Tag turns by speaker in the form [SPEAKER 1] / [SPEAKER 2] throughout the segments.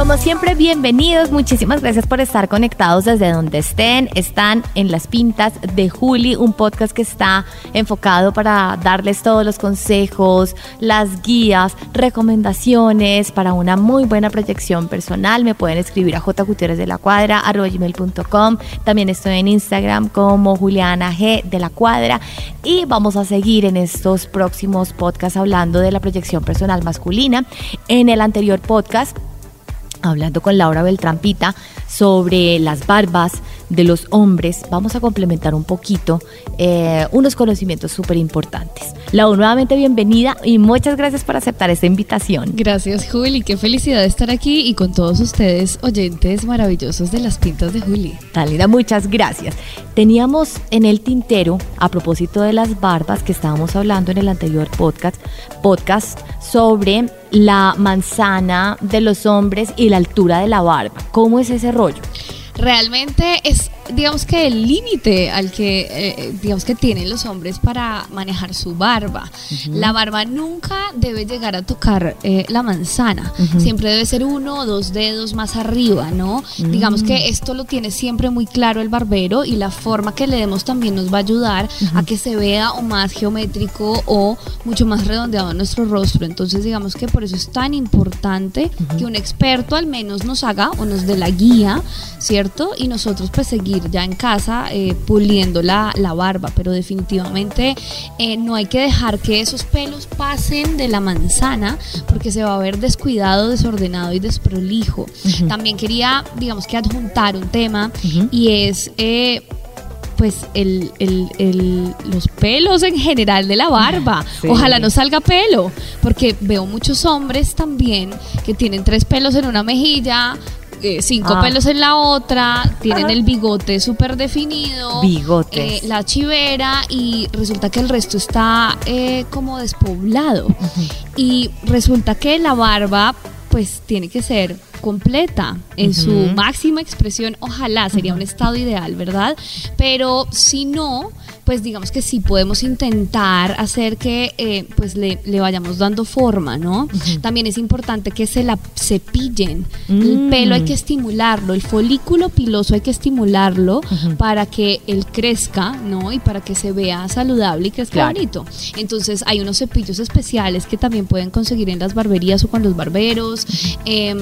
[SPEAKER 1] Como siempre, bienvenidos. Muchísimas gracias por estar conectados desde donde estén. Están en las pintas de Juli, un podcast que está enfocado para darles todos los consejos, las guías, recomendaciones para una muy buena proyección personal. Me pueden escribir a jgutierrez de la cuadra, gmail.com. También estoy en Instagram como Juliana G de la cuadra. Y vamos a seguir en estos próximos podcasts hablando de la proyección personal masculina. En el anterior podcast hablando con Laura Beltrampita sobre las barbas de los hombres, vamos a complementar un poquito eh, unos conocimientos súper importantes. Laura, nuevamente bienvenida y muchas gracias por aceptar esta invitación.
[SPEAKER 2] Gracias, Juli. Qué felicidad de estar aquí y con todos ustedes, oyentes maravillosos de las pintas de Juli.
[SPEAKER 1] Talina, muchas gracias. Teníamos en el tintero, a propósito de las barbas que estábamos hablando en el anterior podcast, podcast sobre la manzana de los hombres y la altura de la barba. ¿Cómo es ese rollo?
[SPEAKER 2] Realmente es digamos que el límite al que eh, digamos que tienen los hombres para manejar su barba. La barba nunca debe llegar a tocar eh, la manzana. Siempre debe ser uno o dos dedos más arriba, ¿no? Digamos que mm. esto lo tiene siempre muy claro el barbero y la forma que le demos también nos va a ayudar a que se vea o más geométrico o mucho más redondeado nuestro rostro. Entonces digamos que por eso es tan importante que un experto al menos nos haga o nos dé la guía, ¿cierto? Y nosotros pues seguir ya en casa eh, puliendo la, barba, pero definitivamente eh, no hay que dejar que esos pelos pasen de la manzana porque se va a ver descuidado, desordenado y desprolijo. También quería, digamos que adjuntar un tema y es... Eh, pues el, los pelos en general de la barba. Ojalá no salga pelo, porque veo muchos hombres también que tienen tres pelos en una mejilla, eh, cinco ah. pelos en la otra, tienen el bigote súper definido,
[SPEAKER 1] bigote
[SPEAKER 2] eh, la chivera y resulta que el resto está eh, como despoblado. Y resulta que la barba pues tiene que ser completa en su máxima expresión, ojalá sería un estado ideal, ¿verdad? Pero si no, pues digamos que sí podemos intentar hacer que eh, pues le, vayamos dando forma, ¿no? También es importante que se la cepillen. El mm. pelo hay que estimularlo, el folículo piloso hay que estimularlo para que él crezca, ¿no? Y para que se vea saludable y crezca bonito. Entonces hay unos cepillos especiales que también pueden conseguir en las barberías o con los barberos. Em,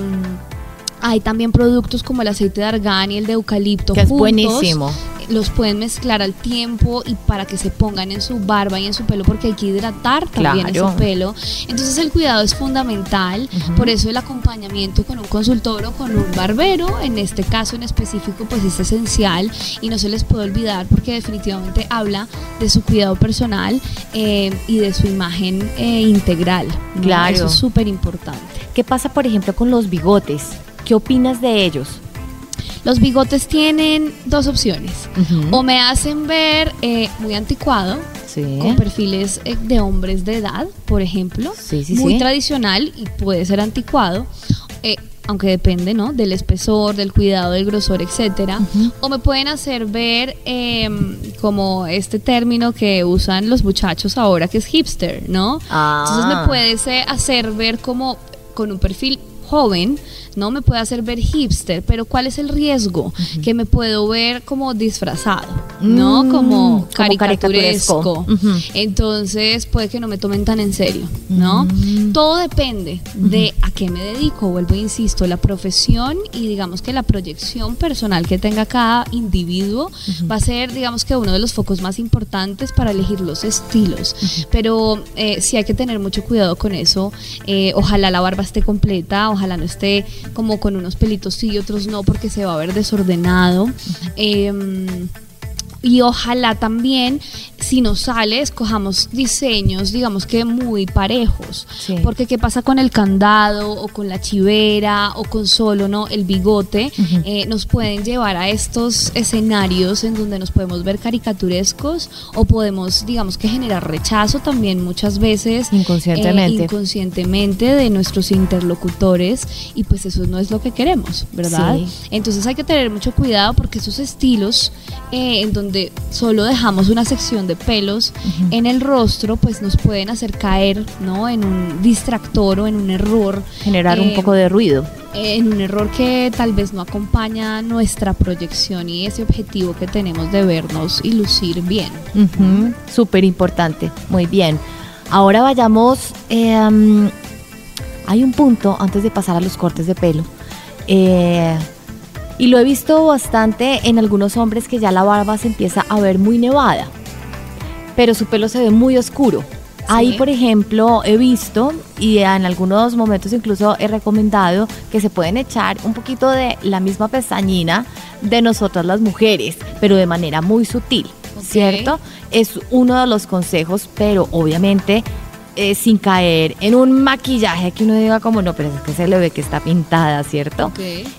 [SPEAKER 2] hay también productos como el aceite de argán y el de eucalipto.
[SPEAKER 1] Que es buenísimo
[SPEAKER 2] los pueden mezclar al tiempo y para que se pongan en su barba y en su pelo porque hay que hidratar también ese pelo. Entonces el cuidado es fundamental, por eso el acompañamiento con un consultor o con un barbero, en este caso en específico, pues es esencial y no se les puede olvidar porque definitivamente habla de su cuidado personal eh, y de su imagen eh, integral.
[SPEAKER 1] Claro.
[SPEAKER 2] Eso es súper importante.
[SPEAKER 1] ¿Qué pasa, por ejemplo, con los bigotes? ¿Qué opinas de ellos?
[SPEAKER 2] Los bigotes tienen dos opciones. O me hacen ver eh, muy anticuado, con perfiles eh, de hombres de edad, por ejemplo, muy tradicional y puede ser anticuado. Eh, aunque depende, ¿no? Del espesor, del cuidado, del grosor, etcétera. O me pueden hacer ver em, como este término que usan los muchachos ahora, que es hipster, ¿no? Entonces me ah. puede hacer ver como con un perfil joven, no me puede hacer ver hipster, pero ¿cuál es el riesgo? Que me puedo ver como disfrazado, ¿no? Mm, como caricaturesco. Entonces puede que no me tomen tan en serio, ¿no? Mm. Todo depende de a qué me dedico, vuelvo e insisto, la profesión y digamos que la proyección personal que tenga cada individuo va a ser, digamos que uno de los focos más importantes para elegir los estilos. Pero eh, sí hay que tener mucho cuidado con eso. Eh, ojalá la barba esté completa, ojalá no esté como con unos pelitos sí y otros no porque se va a ver desordenado. Em, y ojalá también si nos sale, escojamos diseños, digamos que muy parejos.
[SPEAKER 1] Sí.
[SPEAKER 2] Porque qué pasa con el candado o con la chivera o con solo no el bigote, Eh, nos pueden llevar a estos escenarios en donde nos podemos ver caricaturescos o podemos, digamos que generar rechazo también muchas veces
[SPEAKER 1] Inconscientemente.
[SPEAKER 2] eh, inconscientemente de nuestros interlocutores y pues eso no es lo que queremos, ¿verdad?
[SPEAKER 1] Sí.
[SPEAKER 2] Entonces hay que tener mucho cuidado porque esos estilos eh, en donde solo dejamos una sección de pelos en el rostro, pues nos pueden hacer caer, ¿no? En un distractor o en un error.
[SPEAKER 1] Generar un
[SPEAKER 2] eh,
[SPEAKER 1] poco de ruido.
[SPEAKER 2] En un error que tal vez no acompaña nuestra proyección y ese objetivo que tenemos de vernos y lucir bien.
[SPEAKER 1] Ujú, Súper importante. Muy bien. Ahora vayamos. eh, um, hay un punto antes de pasar a los cortes de pelo. eh, y lo he visto bastante en algunos hombres que ya la barba se empieza a ver muy nevada. Pero su pelo se ve muy oscuro. Ahí, por ejemplo, he visto y en algunos momentos incluso he recomendado que se pueden echar un poquito de la misma pestañina de nosotras las mujeres, pero de manera muy sutil. ¿cierto? Es uno de los consejos, pero obviamente eh, sin caer en un maquillaje que uno diga como no, pero es que se le ve que está pintada, ¿cierto?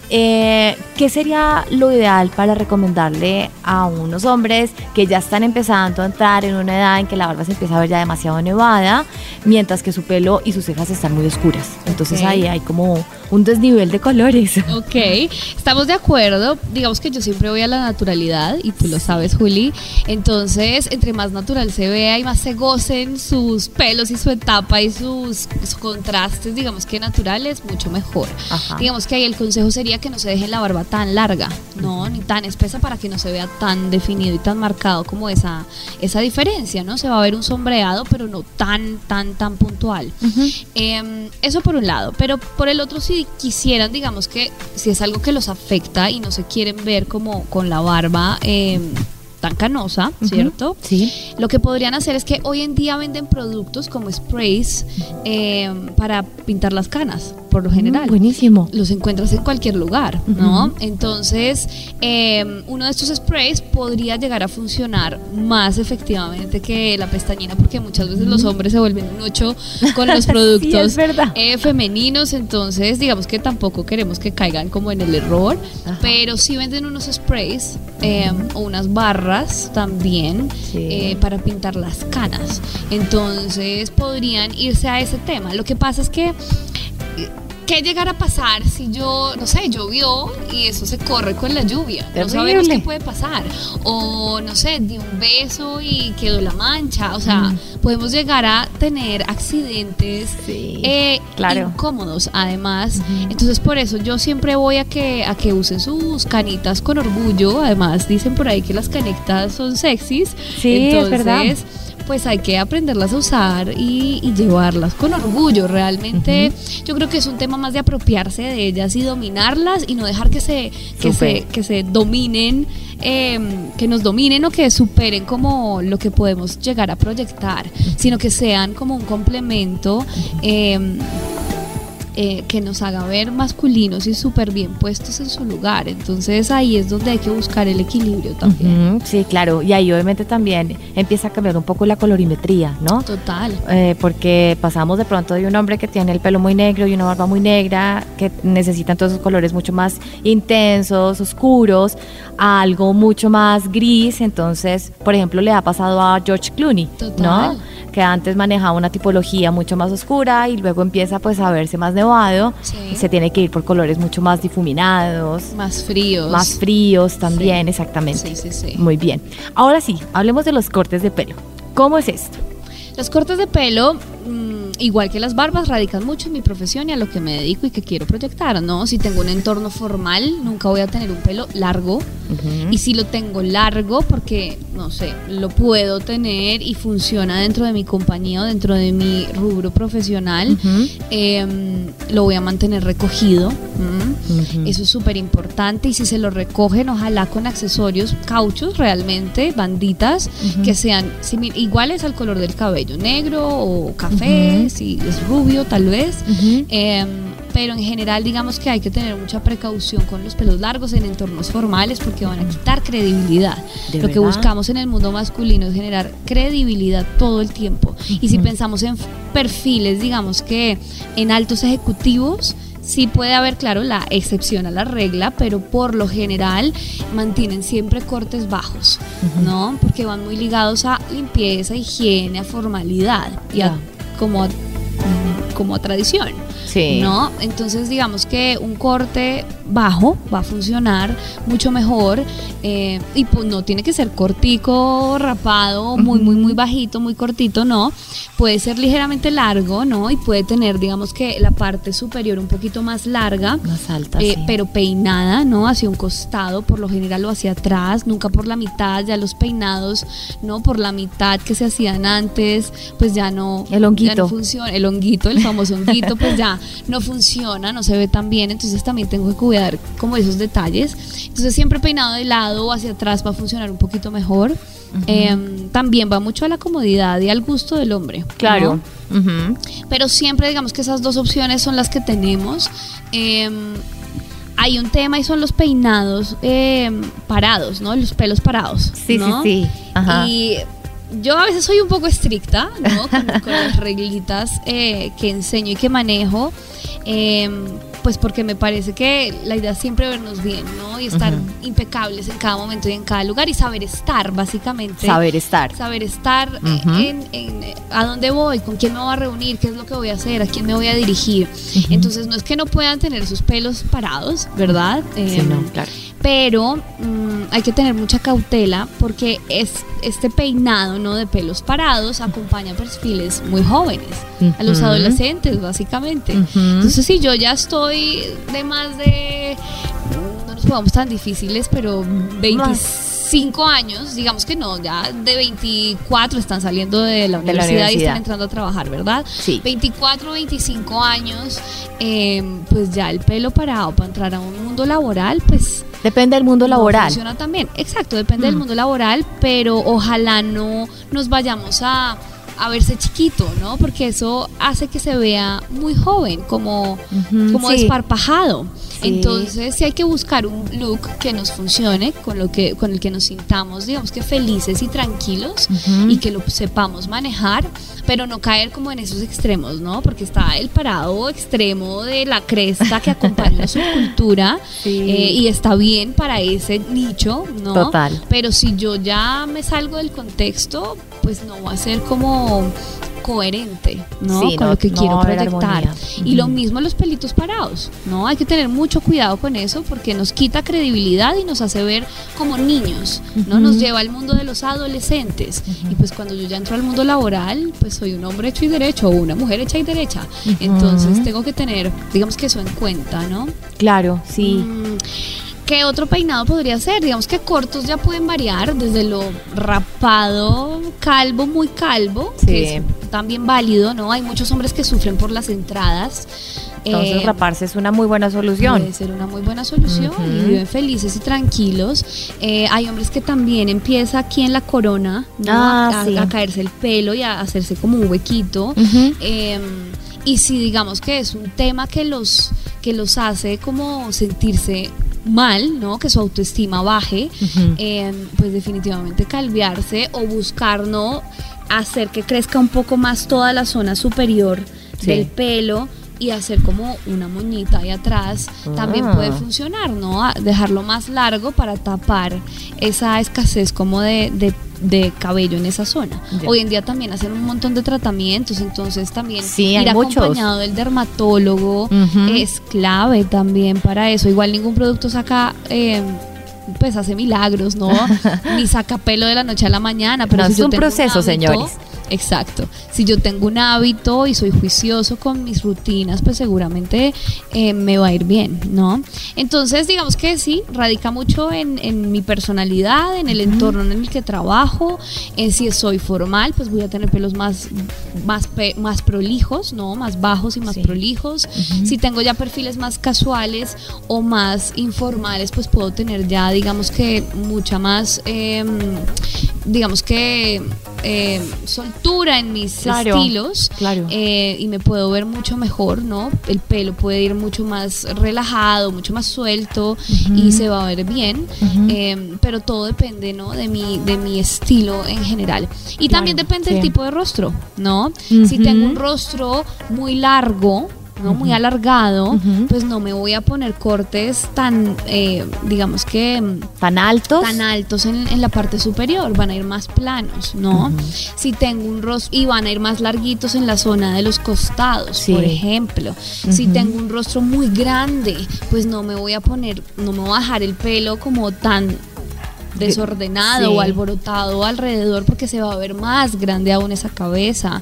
[SPEAKER 1] Eh, ¿Qué sería lo ideal para recomendarle a unos hombres que ya están empezando a entrar en una edad en que la barba se empieza a ver ya demasiado nevada, mientras que su pelo y sus cejas están muy oscuras? Entonces ahí hay como un desnivel de colores.
[SPEAKER 2] Ok, estamos de acuerdo. Digamos que yo siempre voy a la naturalidad y tú lo sabes, Juli. Entonces, entre más natural se vea y más se gocen sus pelos y su etapa y sus, sus contrastes, digamos que naturales, mucho mejor.
[SPEAKER 1] Ajá.
[SPEAKER 2] Digamos que ahí el consejo sería que no se deje la barba tan larga, ¿no? Ni tan espesa para que no se vea tan definido y tan marcado como esa, esa diferencia, ¿no? Se va a ver un sombreado, pero no tan, tan, tan puntual. Em, eso por un lado, pero por el otro si quisieran, digamos que si es algo que los afecta y no se quieren ver como con la barba em, tan canosa, ¿cierto?
[SPEAKER 1] Sí.
[SPEAKER 2] Lo que podrían hacer es que hoy en día venden productos como sprays em, para pintar las canas, por lo general
[SPEAKER 1] Mm, buenísimo.
[SPEAKER 2] los encuentras en cualquier lugar, ¿no? Entonces, eh, uno de estos sprays podría llegar a funcionar más efectivamente que la pestañina, porque muchas veces los hombres se vuelven un ocho con los productos eh, femeninos, entonces digamos que tampoco queremos que caigan como en el error,
[SPEAKER 1] Ajá.
[SPEAKER 2] pero sí venden unos sprays eh, o unas barras también
[SPEAKER 1] Sí.
[SPEAKER 2] eh, para pintar las canas. Entonces podrían irse a ese tema. Lo que pasa es que ¿Qué llegará a pasar si yo, no sé, llovió y eso se corre con la lluvia? No sabemos qué puede pasar. O, no sé, di un beso y quedó la mancha. O sea, podemos llegar a tener accidentes
[SPEAKER 1] Sí,
[SPEAKER 2] eh,
[SPEAKER 1] claro.
[SPEAKER 2] incómodos, además. Entonces, por eso yo siempre voy a que, a que usen sus canitas con orgullo. Además, dicen por ahí que las canitas son sexys.
[SPEAKER 1] Sí, es
[SPEAKER 2] Entonces,
[SPEAKER 1] verdad.
[SPEAKER 2] Pues hay que aprenderlas a usar y, y llevarlas con orgullo. Realmente yo creo que es un tema más de apropiarse de ellas y dominarlas y no dejar que se, que se, que se dominen, eh, que nos dominen o que superen como lo que podemos llegar a proyectar, sino que sean como un complemento. eh, eh, que nos haga ver masculinos y súper bien puestos en su lugar. Entonces ahí es donde hay que buscar el equilibrio también.
[SPEAKER 1] Sí, claro. Y ahí obviamente también empieza a cambiar un poco la colorimetría, ¿no?
[SPEAKER 2] Total.
[SPEAKER 1] Eh, porque pasamos de pronto de un hombre que tiene el pelo muy negro y una barba muy negra, que necesitan todos esos colores mucho más intensos, oscuros, a algo mucho más gris. Entonces, por ejemplo, le ha pasado a George Clooney,
[SPEAKER 2] Total.
[SPEAKER 1] ¿no? Que antes manejaba una tipología mucho más oscura y luego empieza pues a verse más nevado
[SPEAKER 2] Sí.
[SPEAKER 1] se tiene que ir por colores mucho más difuminados,
[SPEAKER 2] Más fríos.
[SPEAKER 1] más fríos también,
[SPEAKER 2] Sí.
[SPEAKER 1] exactamente.
[SPEAKER 2] Sí, sí, sí.
[SPEAKER 1] Muy bien. Ahora sí, hablemos de los cortes de pelo. ¿Cómo es esto?
[SPEAKER 2] Los cortes de pelo, mm, igual que las barbas, radican mucho en mi profesión y a lo que me dedico y que quiero proyectar, ¿no? Si tengo un entorno formal, nunca voy a tener un pelo largo. Y si lo tengo largo, porque, no sé, lo puedo tener y funciona dentro de mi compañía o dentro de mi rubro profesional, em, lo voy a mantener recogido. Eso es súper importante y si se lo recogen, ojalá con accesorios cauchos realmente, banditas, que sean iguales al color del cabello, negro o café, si es rubio tal vez. Pero en general digamos que hay que tener mucha precaución con los pelos largos en entornos formales porque van a quitar credibilidad.
[SPEAKER 1] ¿De
[SPEAKER 2] Lo que buscamos en el mundo masculino es generar credibilidad todo el tiempo. Y si pensamos en perfiles, digamos que en altos ejecutivos, sí puede haber, claro, la excepción a la regla, pero por lo general mantienen siempre cortes bajos, ¿no? Porque van muy ligados a limpieza, higiene, a formalidad y a,
[SPEAKER 1] Ya.
[SPEAKER 2] como, a, como a tradición. ¿No? Entonces digamos que un corte bajo va a funcionar mucho mejor eh, y pues no tiene que ser cortico, rapado, muy, muy, muy bajito, muy cortito, no. Puede ser ligeramente largo, ¿no? Y puede tener, digamos que la parte superior un poquito más larga.
[SPEAKER 1] Más alta,
[SPEAKER 2] eh,
[SPEAKER 1] sí.
[SPEAKER 2] pero peinada, ¿no? Hacia un costado, por lo general o hacia atrás, nunca por la mitad, ya los peinados, ¿no? Por la mitad que se hacían antes, pues ya no,
[SPEAKER 1] El honguito.
[SPEAKER 2] ya no funciona, el honguito, el famoso honguito, pues ya no funciona, no se ve tan bien, entonces también tengo que cuidar como esos detalles. Entonces siempre peinado de lado o hacia atrás va a funcionar un poquito mejor. Em, también va mucho a la comodidad y al gusto del hombre.
[SPEAKER 1] Claro.
[SPEAKER 2] ¿no?
[SPEAKER 1] Ujú.
[SPEAKER 2] Pero siempre digamos que esas dos opciones son las que tenemos. Em, hay un tema y son los peinados em, parados, ¿no? Los pelos parados.
[SPEAKER 1] Sí,
[SPEAKER 2] ¿no?
[SPEAKER 1] sí, sí. Ajá.
[SPEAKER 2] Y yo a veces soy un poco estricta, ¿no? Con, con las reglitas eh, que enseño y que manejo. em, pues porque me parece que la idea es siempre vernos bien, ¿no? Y estar impecables en cada momento y en cada lugar y saber estar, básicamente
[SPEAKER 1] Saber estar.
[SPEAKER 2] saber estar eh, en, en, eh, a dónde voy, con quién me voy a reunir, qué es lo que voy a hacer, a quién me voy a dirigir. Entonces no es que no puedan tener sus pelos parados, ¿verdad?
[SPEAKER 1] Sí,
[SPEAKER 2] Em,
[SPEAKER 1] no, claro.
[SPEAKER 2] Pero mm, hay que tener mucha cautela porque es este peinado no de pelos parados acompaña perfiles muy jóvenes, a los adolescentes básicamente. Entonces si yo ya estoy de más de no nos pongamos tan difíciles, pero 25 años, digamos que no, ya de 24 están saliendo de la
[SPEAKER 1] De la
[SPEAKER 2] universidad, y están entrando a trabajar, ¿verdad?
[SPEAKER 1] Sí.
[SPEAKER 2] 24, 25 años, eh, pues ya el pelo parado para entrar a un mundo laboral, pues
[SPEAKER 1] Depende del mundo
[SPEAKER 2] no
[SPEAKER 1] laboral.
[SPEAKER 2] funciona también. Exacto, depende del
[SPEAKER 1] Mm.
[SPEAKER 2] mundo laboral, pero ojalá no nos vayamos a, a verse chiquito, ¿no? Porque eso hace que se vea muy joven, como,
[SPEAKER 1] Ujú,
[SPEAKER 2] como
[SPEAKER 1] sí.
[SPEAKER 2] desparpajado.
[SPEAKER 1] Sí.
[SPEAKER 2] Entonces, sí hay que buscar un look que nos funcione, con lo que con el que nos sintamos, digamos que felices y tranquilos y que lo sepamos manejar, pero no caer como en esos extremos, ¿no? Porque está el parado extremo de la cresta que acompaña la subcultura
[SPEAKER 1] Sí.
[SPEAKER 2] eh, y está bien para ese nicho, ¿no?
[SPEAKER 1] Total.
[SPEAKER 2] Pero si yo ya me salgo del contexto, pues no va a ser como coherente, ¿no?
[SPEAKER 1] Sí,
[SPEAKER 2] con
[SPEAKER 1] no-
[SPEAKER 2] lo que
[SPEAKER 1] no
[SPEAKER 2] quiero proyectar. Y lo mismo los pelitos parados, ¿no? Hay que tener mucho cuidado con eso porque nos quita credibilidad y nos hace ver como niños, ¿no? Nos lleva al mundo de los adolescentes. Y pues cuando yo ya entro al mundo laboral, pues soy un hombre hecho y derecho o una mujer hecha y derecha. Entonces tengo que tener, digamos que eso en cuenta, ¿no?
[SPEAKER 1] Claro, sí.
[SPEAKER 2] Mm, ¿Qué otro peinado podría ser? Digamos que cortos ya pueden variar desde lo rapado, calvo, muy calvo,
[SPEAKER 1] Sí.
[SPEAKER 2] que es también válido, ¿no? Hay muchos hombres que sufren por las entradas.
[SPEAKER 1] Entonces
[SPEAKER 2] Eh,
[SPEAKER 1] raparse es una muy buena solución.
[SPEAKER 2] Puede ser una muy buena solución y viven felices y tranquilos. Eh, hay hombres que también empieza aquí en la corona ¿no?
[SPEAKER 1] Ah,
[SPEAKER 2] a,
[SPEAKER 1] sí.
[SPEAKER 2] a caerse el pelo y a hacerse como un huequito. Eh, y si digamos que es un tema que los, que los hace como sentirse mal, ¿no? Que su autoestima baje, eh, pues definitivamente calviarse o buscar, ¿no? Hacer que crezca un poco más toda la zona superior
[SPEAKER 1] Sí.
[SPEAKER 2] del pelo y hacer como una moñita ahí atrás también
[SPEAKER 1] Ah.
[SPEAKER 2] puede funcionar, ¿no? Dejarlo más largo para tapar esa escasez como de, de- de cabello en esa zona. Hoy en día también hacen un montón de tratamientos, entonces también
[SPEAKER 1] Sí,
[SPEAKER 2] ir
[SPEAKER 1] muchos.
[SPEAKER 2] acompañado del dermatólogo es clave también para eso. Igual ningún producto saca... eh, pues hace milagros, ¿no? Ni saca pelo de la noche a la mañana. Pero
[SPEAKER 1] No,
[SPEAKER 2] si
[SPEAKER 1] es un proceso,
[SPEAKER 2] hábito-
[SPEAKER 1] señores.
[SPEAKER 2] Exacto. Si yo tengo un hábito y soy juicioso con mis rutinas, pues seguramente eh, me va a ir bien, ¿no? Entonces, digamos que sí, radica mucho en, en mi personalidad, en el entorno en el que trabajo, en si soy formal, pues voy a tener pelos más, más, pe- más prolijos, ¿no? Más bajos y más
[SPEAKER 1] Sí.
[SPEAKER 2] prolijos. Si tengo ya perfiles más casuales o más informales, pues puedo tener ya, digamos que, mucha más, em, digamos que eh, soltura en mis
[SPEAKER 1] Claro,
[SPEAKER 2] estilos
[SPEAKER 1] claro.
[SPEAKER 2] eh, y me puedo ver mucho mejor, ¿no? El pelo puede ir mucho más relajado, mucho más suelto y se va a ver bien, eh, pero todo depende, ¿no? De mi, de mi estilo en general. Y también depende del
[SPEAKER 1] sí.
[SPEAKER 2] tipo de rostro, ¿no? Si tengo un rostro muy largo, Muy alargado, pues no me voy a poner cortes tan, eh, digamos que mm,
[SPEAKER 1] Tan altos.
[SPEAKER 2] tan altos en, en la parte superior, van a ir más planos, ¿no? Si tengo un rostro y van a ir más larguitos en la zona de los costados,
[SPEAKER 1] Sí.
[SPEAKER 2] por ejemplo. Si tengo un rostro muy grande, pues no me voy a poner, no me voy a dejar el pelo como tan desordenado
[SPEAKER 1] Sí.
[SPEAKER 2] o alborotado alrededor porque se va a ver más grande aún esa cabeza.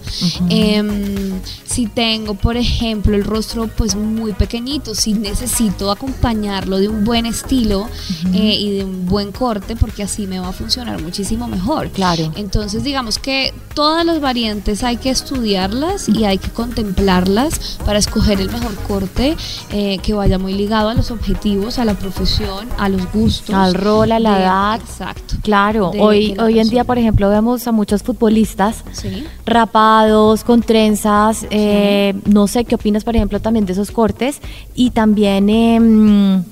[SPEAKER 2] Em, si tengo, por ejemplo, el rostro pues muy pequeñito, si necesito acompañarlo de un buen estilo eh, y de un buen corte porque así me va a funcionar muchísimo mejor.
[SPEAKER 1] Claro.
[SPEAKER 2] Entonces digamos que todas las variantes hay que estudiarlas y hay que contemplarlas para escoger el mejor corte eh, que vaya muy ligado a los objetivos, a la profesión, a los gustos.
[SPEAKER 1] Al rol, a la edad.
[SPEAKER 2] Exacto.
[SPEAKER 1] Claro,
[SPEAKER 2] de-
[SPEAKER 1] hoy,
[SPEAKER 2] de
[SPEAKER 1] hoy en día, por ejemplo, vemos a muchos futbolistas
[SPEAKER 2] Sí.
[SPEAKER 1] rapados, con trenzas. eh, no sé qué opinas, por ejemplo, también de esos cortes y también em,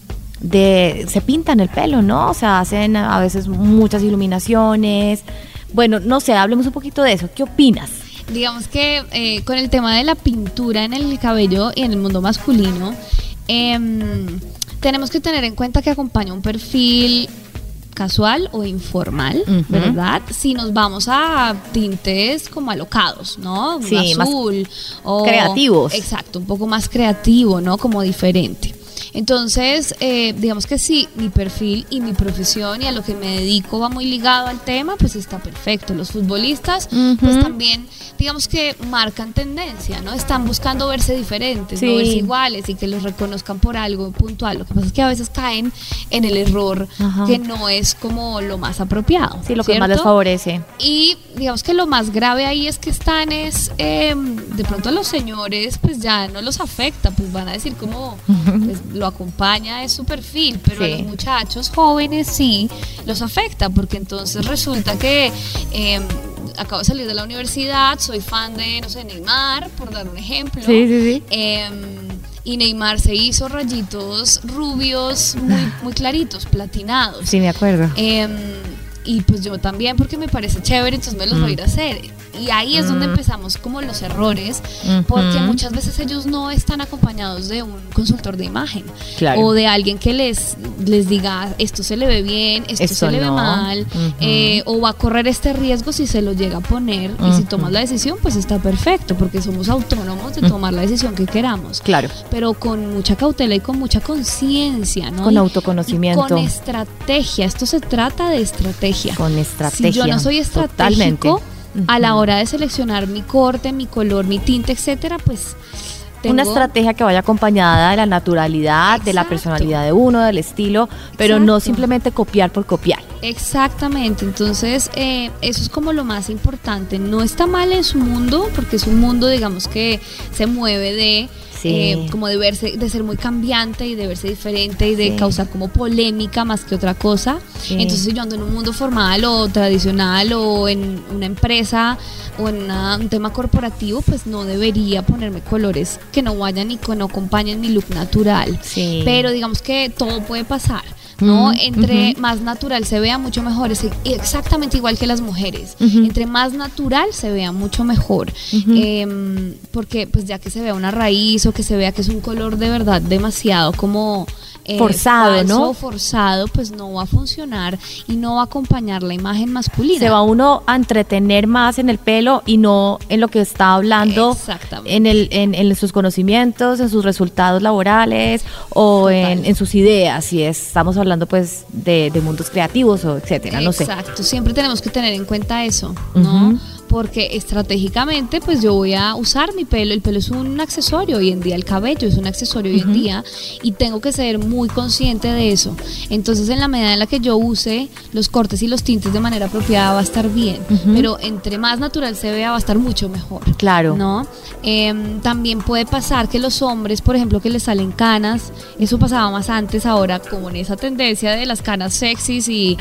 [SPEAKER 1] de se pintan el pelo, ¿no? O sea, hacen a veces muchas iluminaciones. Bueno, no sé, hablemos un poquito de eso. ¿Qué opinas?
[SPEAKER 2] Digamos que eh, con el tema de la pintura en el cabello y en el mundo masculino, em, tenemos que tener en cuenta que acompaña un perfil casual o informal. ¿verdad? Si nos vamos a tintes como alocados, ¿no?
[SPEAKER 1] Sí, más
[SPEAKER 2] azul o
[SPEAKER 1] creativos.
[SPEAKER 2] Exacto, un poco más creativo, ¿no? Como diferente. Entonces, eh, digamos que sí, mi perfil y mi profesión y a lo que me dedico va muy ligado al tema, pues está perfecto. Los futbolistas, pues también, digamos que marcan tendencia, ¿no? Están buscando verse diferentes, no verse iguales y que los reconozcan por algo puntual. Lo que pasa es que a veces caen en el error
[SPEAKER 1] Ajá.
[SPEAKER 2] que no es como lo más apropiado.
[SPEAKER 1] Sí, lo que más les favorece.
[SPEAKER 2] Y digamos que lo más grave ahí es que están es, eh, de pronto a los señores pues ya no los afecta, pues van a decir como pues, lo acompaña es su perfil, pero a los muchachos jóvenes sí los afecta, porque entonces resulta que eh, acabo de salir de la universidad, soy fan de, no sé, Neymar, por dar un ejemplo.
[SPEAKER 1] Sí, sí, sí.
[SPEAKER 2] Eh, y Neymar se hizo rayitos rubios muy, muy claritos, platinados.
[SPEAKER 1] Sí, me acuerdo.
[SPEAKER 2] Em, y pues yo también porque me parece chévere, entonces me los voy a ir a hacer. Y ahí es donde empezamos como los errores, porque muchas veces ellos no están acompañados de un consultor de imagen
[SPEAKER 1] Claro.
[SPEAKER 2] o de alguien que les, les diga esto se le ve bien, esto,
[SPEAKER 1] Esto
[SPEAKER 2] se le ve mal, eh, o va a correr este riesgo si se lo llega a poner y si tomas la decisión pues está perfecto porque somos autónomos de tomar la decisión que queramos
[SPEAKER 1] Claro.
[SPEAKER 2] pero con mucha cautela y con mucha conciencia, ¿no?
[SPEAKER 1] Con
[SPEAKER 2] Y-
[SPEAKER 1] autoconocimiento.
[SPEAKER 2] y con estrategia. Esto se trata de estrategia.
[SPEAKER 1] Con estrategia.
[SPEAKER 2] Si yo no soy estratégico a la hora de seleccionar mi corte, mi color, mi tinte, etcétera, pues tengo
[SPEAKER 1] Una estrategia que vaya acompañada de la naturalidad, de la personalidad de uno, del estilo, pero no simplemente copiar por copiar.
[SPEAKER 2] Exactamente, entonces eh, eso es como lo más importante. No está mal en su mundo, porque es un mundo, digamos, que se mueve de
[SPEAKER 1] Sí.
[SPEAKER 2] eh, como de verse, de ser muy cambiante y de verse diferente y de
[SPEAKER 1] Sí.
[SPEAKER 2] causar como polémica más que otra cosa.
[SPEAKER 1] Sí.
[SPEAKER 2] Entonces yo ando en un mundo formal o tradicional o en una empresa o en una- un tema corporativo, pues no debería ponerme colores que no vayan y que no acompañen mi look natural. Pero digamos que todo puede pasar. ¿No? Entre más natural se vea, mucho mejor. Es exactamente igual que las mujeres. Entre más natural se vea, mucho mejor. Porque pues ya que se vea una raíz o que se vea que es un color de verdad demasiado como... eh,
[SPEAKER 1] Forzado,
[SPEAKER 2] falso
[SPEAKER 1] ¿no?
[SPEAKER 2] forzado, pues no va a funcionar y no va a acompañar la imagen masculina.
[SPEAKER 1] Se va uno a entretener más en el pelo y no en lo que está hablando,
[SPEAKER 2] Exactamente.
[SPEAKER 1] en, el, en, en sus conocimientos, en sus resultados laborales o en, sus ideas, si es- estamos hablando pues de, de mundos creativos o etcétera, no sé.
[SPEAKER 2] Exacto, siempre tenemos que tener en cuenta eso, ¿no? Porque estratégicamente, pues yo voy a usar mi pelo. El pelo es un accesorio hoy en día, el cabello es un accesorio hoy en día y tengo que ser muy consciente de eso. Entonces, en la medida en la que yo use los cortes y los tintes de manera apropiada, va a estar bien. Pero entre más natural se vea, va a estar mucho mejor.
[SPEAKER 1] Claro.
[SPEAKER 2] ¿no? Em, también puede pasar que los hombres, por ejemplo, que les salen canas, eso pasaba más antes, ahora como en esa tendencia de las canas sexys y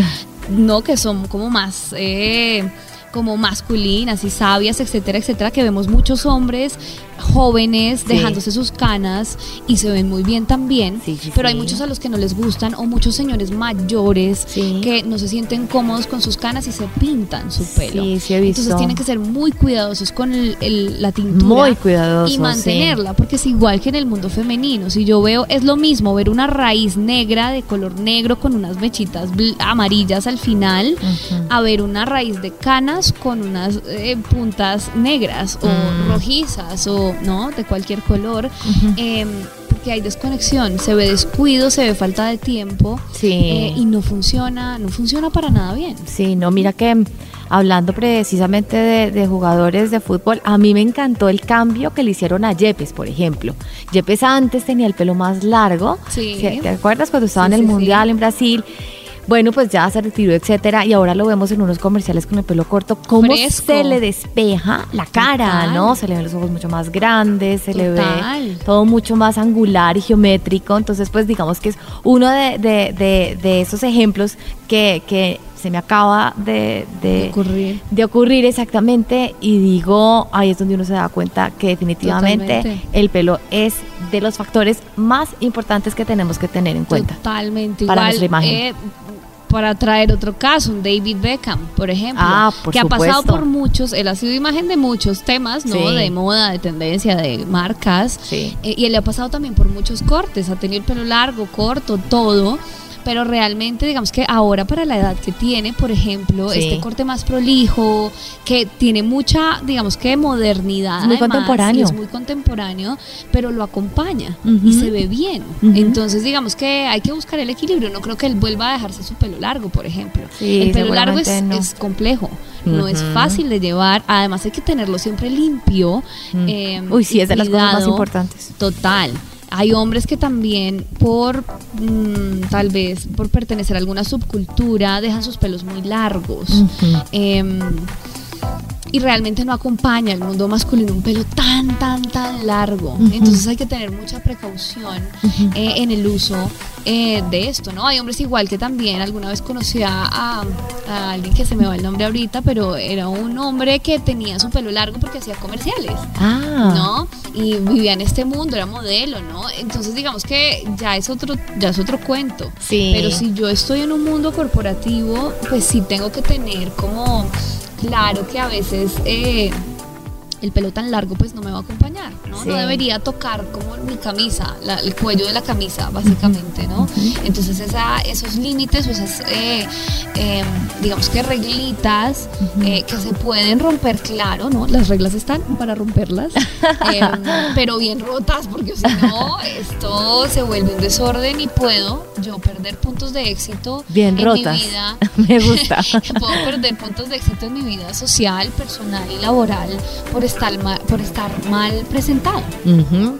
[SPEAKER 2] no que son como más eh, como masculinas y sabias, etcétera, etcétera, que vemos muchos hombres jóvenes
[SPEAKER 1] Sí.
[SPEAKER 2] dejándose sus canas y se ven muy bien también,
[SPEAKER 1] Sí, sí,
[SPEAKER 2] pero hay muchos a los que no les gustan o muchos señores mayores que no se sienten cómodos con sus canas y se pintan su pelo.
[SPEAKER 1] He visto.
[SPEAKER 2] Entonces tienen que ser muy cuidadosos con el- el- la tintura
[SPEAKER 1] Muy cuidadosos,
[SPEAKER 2] y mantenerla, porque es igual que en el mundo femenino. Si yo veo, es lo mismo ver una raíz negra de color negro con unas mechitas amarillas al final, a ver una raíz de canas con unas eh, puntas negras o
[SPEAKER 1] Mm.
[SPEAKER 2] rojizas o no de cualquier color. em, porque hay desconexión, se ve descuido, se ve falta de tiempo
[SPEAKER 1] Sí.
[SPEAKER 2] eh, y no funciona, no funciona para nada bien.
[SPEAKER 1] Sí, no, mira que mm, hablando precisamente de, de jugadores de fútbol, a mí me encantó el cambio que le hicieron a Yepes, por ejemplo. Yepes antes tenía el pelo más largo.
[SPEAKER 2] Sí.
[SPEAKER 1] ¿Te acuerdas cuando estaba
[SPEAKER 2] Sí,
[SPEAKER 1] en el Mundial en Brasil? Bueno, pues ya se retiró, etcétera, y ahora lo vemos en unos comerciales con el pelo corto. Cómo
[SPEAKER 2] Fresco.
[SPEAKER 1] se le despeja la cara,
[SPEAKER 2] Total.
[SPEAKER 1] ¿no? Se le ven los ojos mucho más grandes, se le ve todo mucho más angular y geométrico. Entonces, pues digamos que es uno de, de- de- de esos ejemplos que, que se me acaba de, de-
[SPEAKER 2] Ocurrir.
[SPEAKER 1] de ocurrir exactamente y digo, ahí es donde uno se da cuenta que definitivamente
[SPEAKER 2] Totalmente.
[SPEAKER 1] el pelo es de los factores más importantes que tenemos que tener en cuenta.
[SPEAKER 2] Totalmente.
[SPEAKER 1] para
[SPEAKER 2] Igual,
[SPEAKER 1] nuestra imagen.
[SPEAKER 2] eh, para traer otro caso, un David Beckham, por ejemplo,
[SPEAKER 1] Ah, por
[SPEAKER 2] que ha pasado por muchos, él ha sido imagen de muchos temas, ¿no?
[SPEAKER 1] Sí.
[SPEAKER 2] De moda, de tendencia, de marcas.
[SPEAKER 1] Sí.
[SPEAKER 2] Eh, y él le ha pasado también por muchos cortes, ha tenido el pelo largo, corto, todo. Pero realmente, digamos que ahora para la edad que tiene, por ejemplo,
[SPEAKER 1] Sí.
[SPEAKER 2] este corte más prolijo, que tiene mucha, digamos que modernidad.
[SPEAKER 1] Es muy
[SPEAKER 2] además,
[SPEAKER 1] contemporáneo.
[SPEAKER 2] es muy contemporáneo, pero lo acompaña y se ve bien. Entonces, digamos que hay que buscar el equilibrio. No creo que él vuelva a dejarse su pelo largo, por ejemplo.
[SPEAKER 1] Sí,
[SPEAKER 2] el pelo largo es,
[SPEAKER 1] no.
[SPEAKER 2] es complejo, no es fácil de llevar. Además, hay que tenerlo siempre limpio. Eh,
[SPEAKER 1] Uy, sí, es de las cosas más importantes.
[SPEAKER 2] Total. Hay hombres que también por mm, tal vez por pertenecer a alguna subcultura dejan sus pelos muy largos. Y realmente no acompaña al mundo masculino un pelo tan, tan, tan largo. Entonces hay que tener mucha precaución eh, en el uso eh, de esto, ¿no? Hay hombres igual que también alguna vez conocí a, a- a alguien que se me va el nombre ahorita, pero era un hombre que tenía su pelo largo porque hacía comerciales.
[SPEAKER 1] Ah,
[SPEAKER 2] ¿no? Y vivía en este mundo, era modelo, ¿no? Entonces digamos que ya es otro, ya es otro cuento.
[SPEAKER 1] Sí.
[SPEAKER 2] Pero si yo estoy en un mundo corporativo, pues sí tengo que tener como claro que a veces eh, el pelo tan largo pues no me va a acompañar, ¿no?
[SPEAKER 1] Sí.
[SPEAKER 2] No debería tocar como mi camisa, la- el cuello de la camisa, básicamente, ¿no? Entonces esa, esos límites o esas, eh, eh, digamos que reglitas eh, que se pueden romper, claro, ¿no? Las reglas están para romperlas, eh, pero bien rotas, porque si no, esto se vuelve un desorden y puedo yo perder puntos de éxito
[SPEAKER 1] bien
[SPEAKER 2] en
[SPEAKER 1] rotas.
[SPEAKER 2] mi vida
[SPEAKER 1] Me gusta.
[SPEAKER 2] puedo perder puntos de éxito en mi vida social, personal y laboral por estar mal, por estar mal presentado.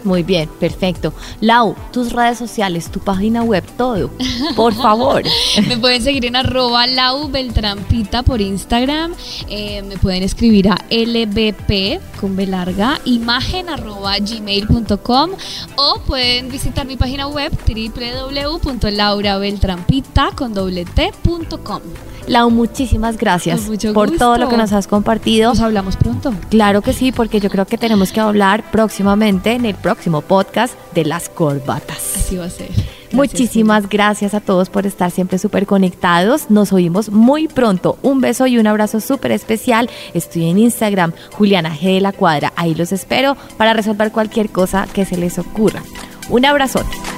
[SPEAKER 1] Muy bien, perfecto. Lau, tus redes sociales, tu página web, todo. Por favor.
[SPEAKER 2] Me pueden seguir en arroba lau beltrampita por Instagram. Eh, me pueden escribir a lbp con b larga imagen arroba gmail.com o pueden visitar mi página web www.laurabeltrampita con doble t punto com.
[SPEAKER 1] Lau, muchísimas gracias por todo lo que nos has compartido.
[SPEAKER 2] Nos hablamos pronto.
[SPEAKER 1] Claro que sí, porque yo creo que tenemos que hablar próximamente en el próximo podcast de las corbatas.
[SPEAKER 2] Así va a ser. Gracias,
[SPEAKER 1] Muchísimas gracias a todos por estar siempre súper conectados. Nos oímos muy pronto. Un beso y un abrazo súper especial. Estoy en Instagram, Juliana G de la Cuadra. Ahí los espero para resolver cualquier cosa que se les ocurra. Un abrazote.